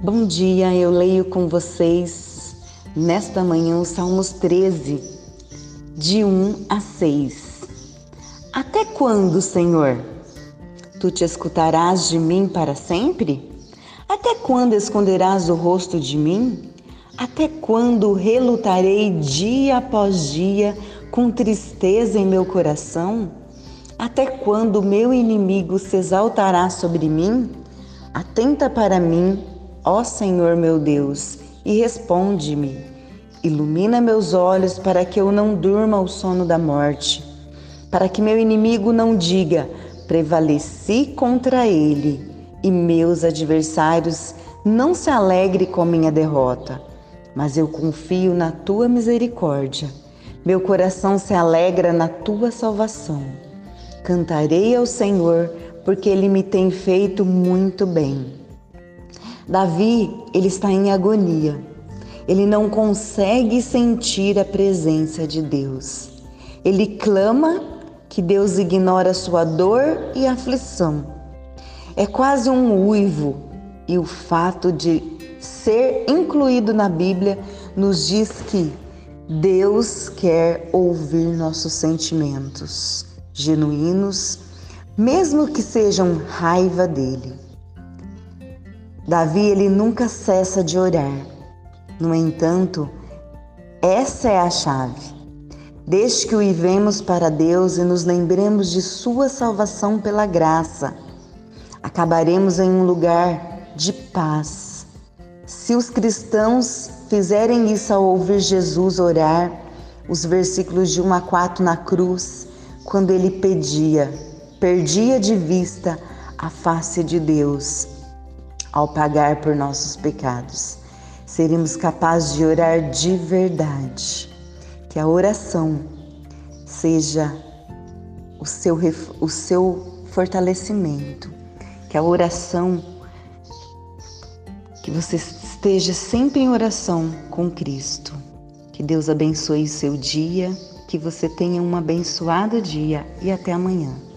Bom dia, eu leio com vocês nesta manhã os Salmos 13, de 1 a 6. Até quando, Senhor? Tu te escutarás de mim para sempre? Até quando esconderás o rosto de mim? Até quando relutarei dia após dia com tristeza em meu coração? Até quando meu inimigo se exaltará sobre mim? Atenta para mim Ó Senhor meu Deus, e responde-me. Ilumina meus olhos para que eu não durma o sono da morte, para que meu inimigo não diga: prevaleci contra ele, e meus adversários não se alegre com minha derrota. Mas eu confio na tua misericórdia. Meu coração se alegra na tua salvação. Cantarei ao Senhor, porque ele me tem feito muito bem. Davi, ele está em agonia. Ele não consegue sentir a presença de Deus. Ele clama que Deus ignora sua dor e aflição. É quase um uivo e o fato de ser incluído na Bíblia nos diz que Deus quer ouvir nossos sentimentos genuínos, mesmo que sejam raiva dele. Davi ele nunca cessa de orar. No entanto, essa é a chave. Desde que o ivemos para Deus e nos lembremos de sua salvação pela graça, acabaremos em um lugar de paz. Se os cristãos fizerem isso ao ouvir Jesus orar, os versículos de 1 a 4 na cruz, quando ele pedia, perdia de vista a face de Deus ao pagar por nossos pecados. Seremos capazes de orar de verdade. Que a oração seja o seu, o seu fortalecimento. Que a oração, que você esteja sempre em oração com Cristo. Que Deus abençoe o seu dia, que você tenha um abençoado dia e até amanhã.